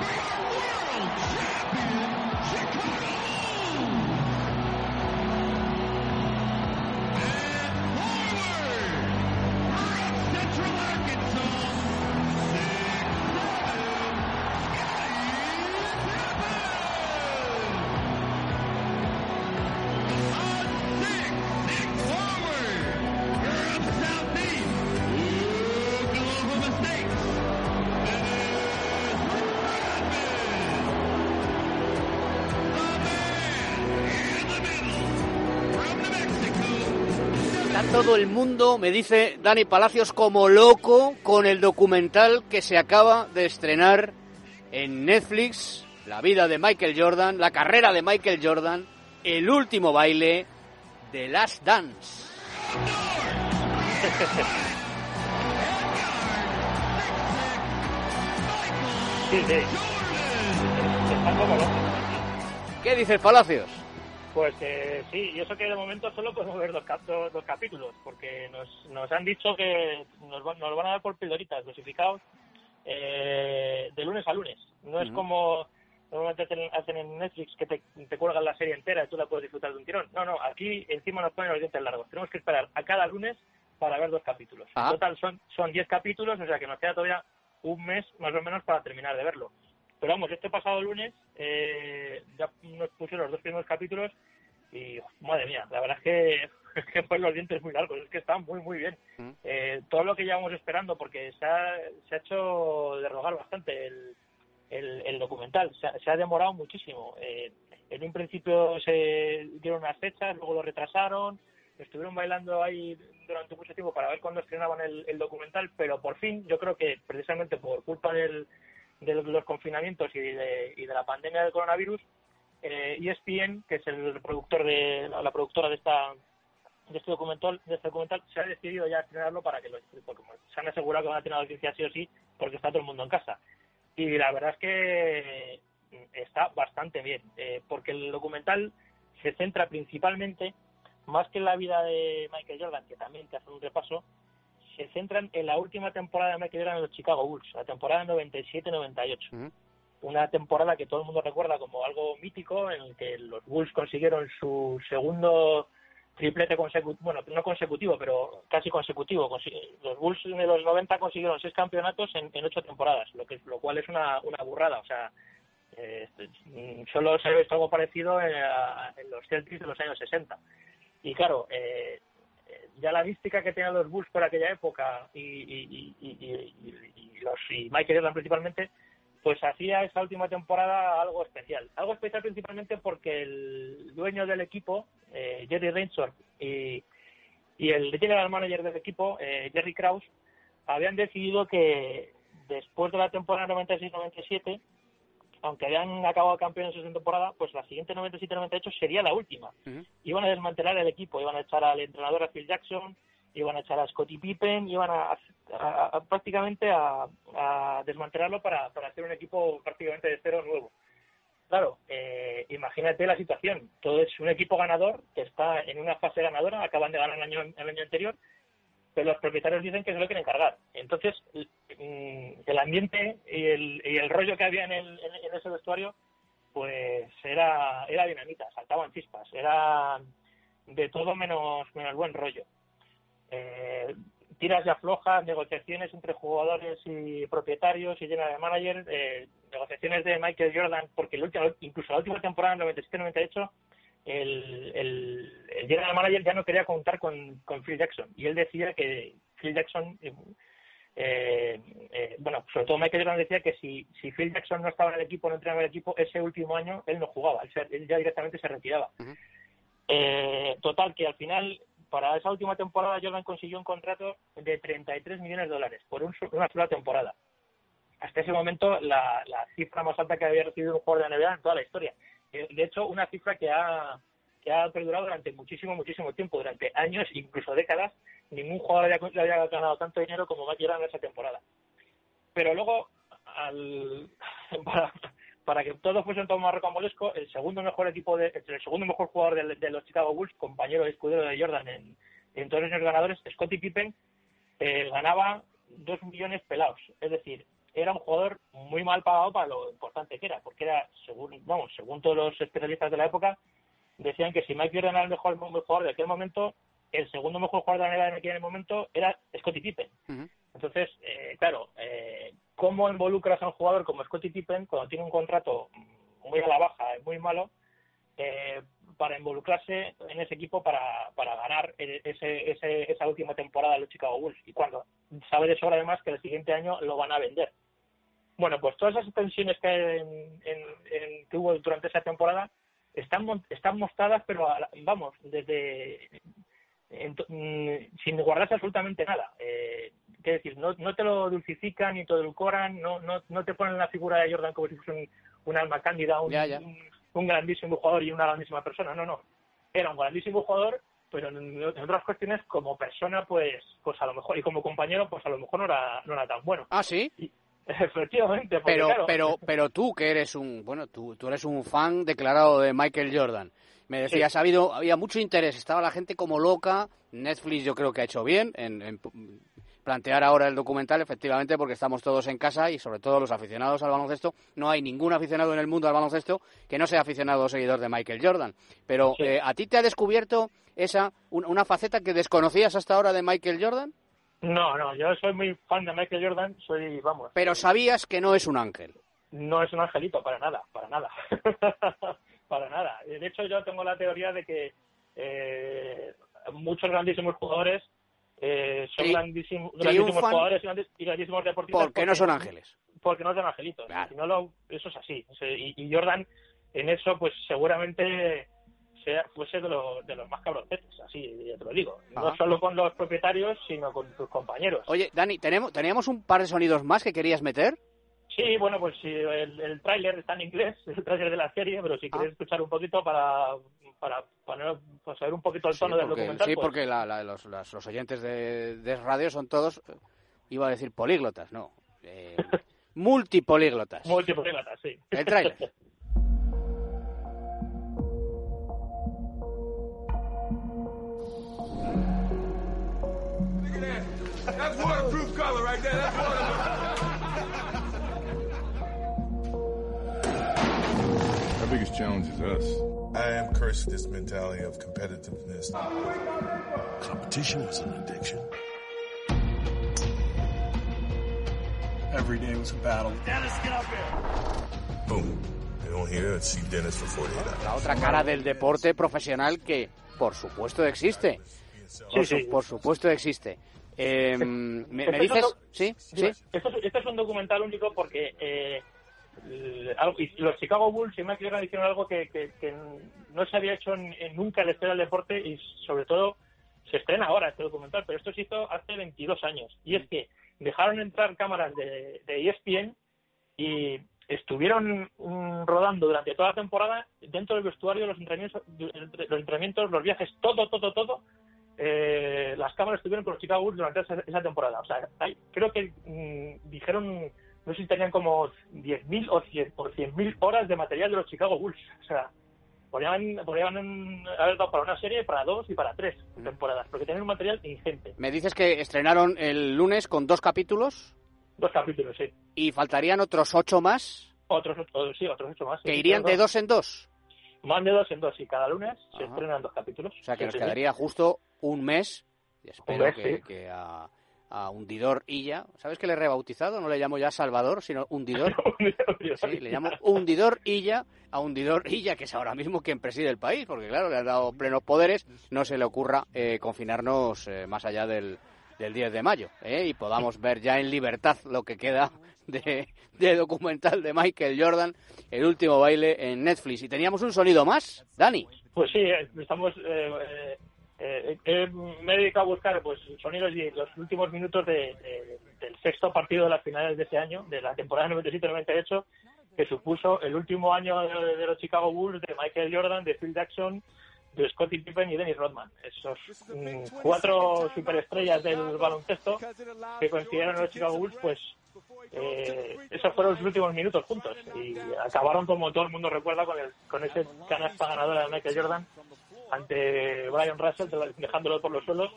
Big World Champion, Chicago! Todo el mundo, me dice Dani Palacios, como loco con el documental que se acaba de estrenar en Netflix, la vida de Michael Jordan, la carrera de Michael Jordan, el último baile de Last Dance. ¿Qué dices, Palacios? Pues eh, sí, y eso que de momento solo podemos ver dos, dos, capítulos, porque nos, nos han dicho que nos, nos van a dar por pildoritas dosificados eh, de lunes a lunes. No es como normalmente hacen en Netflix que te, te cuelgan la serie entera y tú la puedes disfrutar de un tirón. No, no, aquí encima nos ponen los dientes largos. Tenemos que esperar a cada lunes para ver dos capítulos. En Ah. total son son 10 capítulos, o sea que nos queda todavía un mes más o menos para terminar de verlo. Pero vamos, este pasado lunes eh, ya nos pusieron los dos primeros capítulos y, madre mía, la verdad es que, es que fueron los dientes muy largos, es que están muy, muy bien. Mm. Eh, todo lo que llevamos esperando, porque se ha, se ha hecho derrogar bastante el, el, el documental, se ha, se ha demorado muchísimo. Eh, en un principio se dieron unas fechas, luego lo retrasaron, estuvieron bailando ahí durante mucho tiempo para ver cuándo estrenaban el, el documental, pero por fin, yo creo que precisamente por culpa del, de los confinamientos y de, y de la pandemia del coronavirus, eh, ESPN, que es el productor de la, productora de esta de este documental, de este documental, se ha decidido ya estrenarlo para que lo porque se han asegurado que van a tener audiencia sí o sí, porque está todo el mundo en casa. Y la verdad es que está bastante bien, eh, porque el documental se centra principalmente, más que en la vida de Michael Jordan, que también te hace un repaso, se centran en la última temporada Jordan en los Chicago Bulls, la temporada 97-98 una temporada que todo el mundo recuerda como algo mítico, en el que los Bulls consiguieron su segundo triplete consecutivo, bueno, no consecutivo, pero casi consecutivo. Los Bulls de los 90 consiguieron seis campeonatos en, en ocho temporadas, lo que lo cual es una, una burrada. O sea, eh, mm, solo se ha visto algo parecido en, a- en los Celtics de los años 60. Y claro, eh, eh, ya la mística que tenían los Bulls por aquella época y, y, y, y- los Michael Jordan principalmente, pues hacía esa última temporada algo especial. Algo especial principalmente porque el dueño del equipo, eh, Jerry Reinsdorf, y, y el general manager del equipo, eh, Jerry Krause, habían decidido que después de la temporada 96-97, aunque habían acabado campeones en temporada, pues la siguiente 97-98 sería la última. Iban a desmantelar el equipo, iban a echar al entrenador a Phil Jackson, iban a echar a Scottie Pippen, iban a, a- a- prácticamente a, a desmantelarlo para, para hacer un equipo prácticamente de cero nuevo. Claro, eh, imagínate la situación. Todo es un equipo ganador que está en una fase ganadora, acaban de ganar el año, el año anterior, pero los propietarios dicen que se lo quieren cargar. Entonces, mm, el ambiente y el, y el rollo que había en, el, en, ese vestuario, pues era, era dinamita, saltaban chispas, era de todo menos, menos buen rollo. Eh, tiras y aflojas, negociaciones entre jugadores y propietarios y general manager, eh, negociaciones de Michael Jordan, porque el último, incluso la última temporada, en 97-98, el, el, el general manager ya no quería contar con, con Phil Jackson y él decía que Phil Jackson, eh, eh, bueno, sobre todo Michael Jordan decía que si, si Phil Jackson no estaba en el equipo, no entrenaba en el equipo, ese último año él no jugaba, él, él ya directamente se retiraba. Eh, total, que al final, para esa última temporada, Jordan consiguió un contrato de 33 millones de dólares por un una sola temporada. Hasta ese momento, la, la cifra más alta que había recibido un jugador de NBA en toda la historia. Eh, De hecho, una cifra que ha, que ha perdurado durante muchísimo, muchísimo tiempo, durante años, incluso décadas. Ningún jugador había, había ganado tanto dinero como Jordan en esa temporada. Pero luego, al, para, que todo fuese un poco más rocambolesco, el segundo mejor equipo, de, el segundo mejor jugador de, de los Chicago Bulls, compañero escudero de Jordan en, todos los ganadores, Scottie Pippen, eh, ganaba dos millones pelados. Es decir, era un jugador muy mal pagado para lo importante que era, porque era, según, vamos, según todos los especialistas de la época, decían que si Mike Jordan era el mejor, jugador de aquel momento, el segundo mejor jugador de la NBA en aquel momento era Scottie Pippen. Entonces, eh, claro, eh, ¿cómo involucras a un jugador como Scottie Pippen cuando tiene un contrato muy a la baja, muy malo, eh, para involucrarse en ese equipo para, para ganar ese, ese, esa última temporada de los Chicago Bulls y cuando sabe de sobra además que el siguiente año lo van a vender. Bueno, pues todas esas tensiones que, en, en, que hubo durante esa temporada están, están mostradas, pero vamos, desde mm, sin guardarse absolutamente nada. Eh, decir, no, no te lo dulcifican ni te edulcoran, no, no, no te ponen la figura de Jordan como si fuese un, un alma cándida, un, un grandísimo jugador y una grandísima persona. No, no. Era un grandísimo jugador, pero en, otras cuestiones, como persona, pues pues a lo mejor, y como compañero, pues a lo mejor no era, no era tan bueno. Ah, sí. efectivamente. pero, pero, pero tú, que eres un, bueno, tú, tú eres un fan declarado de Michael Jordan. Me decías, ha habido, había mucho interés, estaba la gente como loca. Netflix yo creo que ha hecho bien en, en plantear ahora el documental, efectivamente, porque estamos todos en casa y sobre todo los aficionados al baloncesto. No hay ningún aficionado en el mundo al baloncesto que no sea aficionado o seguidor de Michael Jordan. Pero eh, ¿a ti te ha descubierto esa una faceta que desconocías hasta ahora de Michael Jordan? No, no, yo soy muy fan de Michael Jordan, soy, vamos. Pero sabías que no es un ángel. No es un angelito, para nada, para nada. para nada. De hecho, yo tengo la teoría de que eh, muchos grandísimos jugadores eh, son grandísimos, jugadores y grandísimos deportistas. ¿Por qué no son ángeles? Porque no son angelitos. no eso es así. Y, Jordan, en eso, pues seguramente sea, fuese de, de los más cabroncetes, así ya te lo digo. No solo con los propietarios, sino con sus compañeros. Oye, Dani, ¿tenemos, ¿teníamos un par de sonidos más que querías meter? Sí, bueno, pues el, el tráiler está en inglés, el tráiler de la serie, pero si ah. quieres escuchar un poquito para para, para, saber un poquito el tono del documental. Sí, pues. porque los, los, oyentes de, de, radio son todos, iba a decir políglotas, no, eh, multipolíglotas. Multipolíglotas, sí. El That's waterproof color right there. That's waterproof. Our biggest challenge is us. I am cursed with this mentality of competitiveness. Competition was an addiction. Every day was a battle. Dennis, get up here. Boom. You don't hear it, see Dennis for 48 hours. La otra cara del deporte profesional que, por supuesto, existe. Por, sí, sí. por supuesto existe. Eh, ¿me, ¿me, dices? ¿Sí? ¿Sí? Esto, esto, es un documental único porque eh, los Chicago Bulls y Mike Jordan hicieron algo que, no se había hecho nunca en la historia del deporte y sobre todo se estrena ahora este documental, pero esto se hizo hace 22 años. Y es que dejaron entrar cámaras de, de ESPN y estuvieron mm, rodando durante toda la temporada dentro del vestuario, los entrenamientos, los, entrenamientos, los viajes, todo, todo, todo. Eh, las cámaras estuvieron con los Chicago Bulls durante esa, temporada. O sea, creo que mm, dijeron no sé si tenían como 10.000 o 100.000 horas de material de los Chicago Bulls. O sea, podrían, podrían haber dado para una serie, para dos y para tres mm. temporadas, porque tienen un material ingente. Me dices que estrenaron el lunes con dos capítulos. Dos capítulos, sí. ¿Y faltarían otros ocho más? Otros, sí, otros ocho más. ¿Que irían de dos en dos? Más de dos en dos, y cada lunes se estrenan dos capítulos. O sea, que nos quedaría justo un mes. Y espero que, a a Hundidor Illa. ¿Sabes que le he rebautizado? No le llamo ya Salvador, sino Hundidor. sí, le llamo Hundidor Illa a Hundidor Illa, que es ahora mismo quien preside el país, porque claro, le han dado plenos poderes. No se le ocurra eh, confinarnos eh, más allá del, del 10 de mayo eh, y podamos ver ya en libertad lo que queda de, de, documental de Michael Jordan, el último baile en Netflix. Y teníamos un sonido más, Dani. Pues sí, estamos eh, me he dedicado a buscar pues sonidos y los últimos minutos de, del sexto partido de las finales de ese año, de la temporada 97-98, que supuso el último año de, los Chicago Bulls de Michael Jordan, de Phil Jackson, de Scottie Pippen y Dennis Rodman. Esos mm, cuatro superestrellas del baloncesto que coincidieron en los Chicago Bulls, pues eh, esos fueron los últimos minutos juntos y acabaron como todo el mundo recuerda con, el, con ese canasta ganadora de Michael Jordan ante Brian Russell, dejándolo por los suelos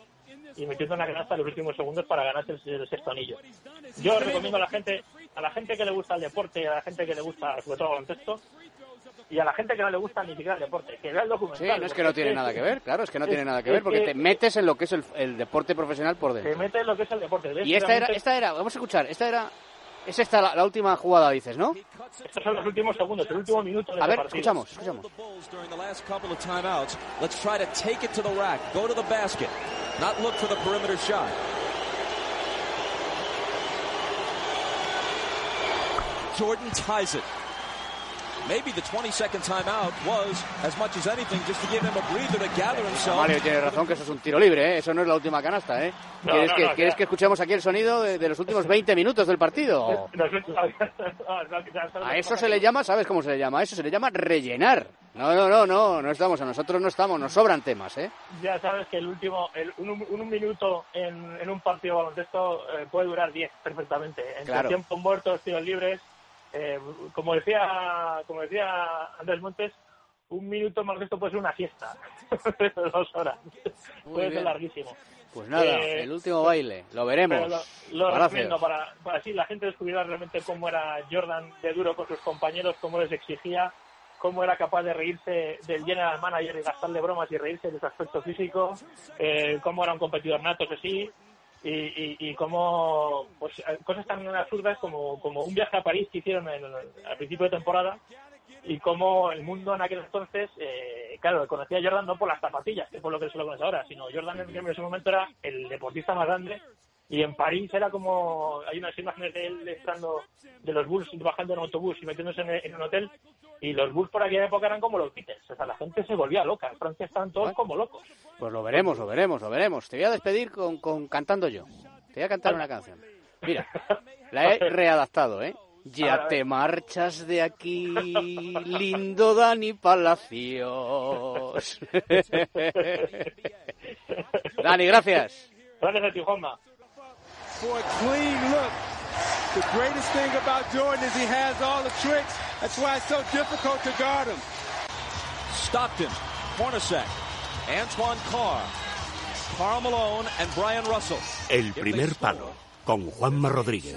y metiendo una canasta en los últimos segundos para ganarse el, sexto anillo. Yo recomiendo a la gente a la gente que le gusta el deporte y a la gente que le gusta, sobre todo el contexto, y a la gente que no le gusta ni siquiera el deporte, que vea el documental. Sí, no es que no tiene nada que ver, claro, es que no tiene nada que ver, porque te metes en lo que es el, el deporte profesional por dentro. Te metes en lo que es el deporte. Y esta era, esta era, vamos a escuchar, esta era, es esta la, la última jugada, dices, ¿no? Estos son los últimos segundos, el último minuto de A ver, partido. escuchamos, escuchamos. during the last couple of timeouts. Let's try to take it to the rack, go to the basket, not look for the perimeter shot. Jordan ties it. Maybe the 20-second timeout was, as much as anything, just to give him a breather to gather himself. Mario tiene razón que eso es un tiro libre, ¿eh? eso no es la última canasta. ¿eh? No, ¿Quieres, no, que, no, ¿quieres ya. que escuchemos aquí el sonido de, de los últimos 20 minutos del partido? A eso se le llama, ¿sabes cómo se le llama? A eso se le llama rellenar. No, no, no, no, no estamos, a nosotros no estamos, nos sobran temas, ¿eh? Ya sabes que el último, el, un, un- un minuto en, en un partido baloncesto eh, puede durar 10 perfectamente. Entre Claro. tiempos muertos, tiros libres. Eh, como decía como decía Andrés Montes, un minuto en baloncesto puede ser una fiesta. de dos horas. Muy puede bien. ser larguísimo. Pues nada, Eh, el último baile, lo veremos. Lo, recomiendo para, para así la gente descubriera realmente cómo era Jordan de duro con sus compañeros, cómo les exigía, cómo era capaz de reírse del general manager y gastarle bromas y reírse de su aspecto físico, eh, cómo era un competidor nato que sí, y, y, y cómo pues, eh, cosas tan absurdas como, como un viaje a París que hicieron en- al principio de temporada y cómo el mundo en aquel entonces, eh, claro, conocía a Jordan no por las zapatillas, que es por lo que se lo conoce ahora, sino Jordan en ese momento era el deportista más grande y en París era como, hay unas imágenes de él entrando de los Bulls bajando en autobús y metiéndose en, en un hotel y los Bulls por aquella época eran como los Beatles, o sea, la gente se volvía loca, en Francia estaban todos como locos. Pues lo veremos, lo veremos, lo veremos. Te voy a despedir con, con cantando yo. Te voy a cantar una canción. Mira, la he readaptado, ¿eh? Ya te marchas de aquí, lindo Dani Palacios. Dani, gracias. Gracias a ti, Juanma. For a clean look. The greatest thing about Jordan is he has all the tricks. That's why it's so difficult to guard him. Stockton, Hornacek, Antoine Carr, Carl Malone, and Brian Russell. El primer palo con Juanma Rodríguez.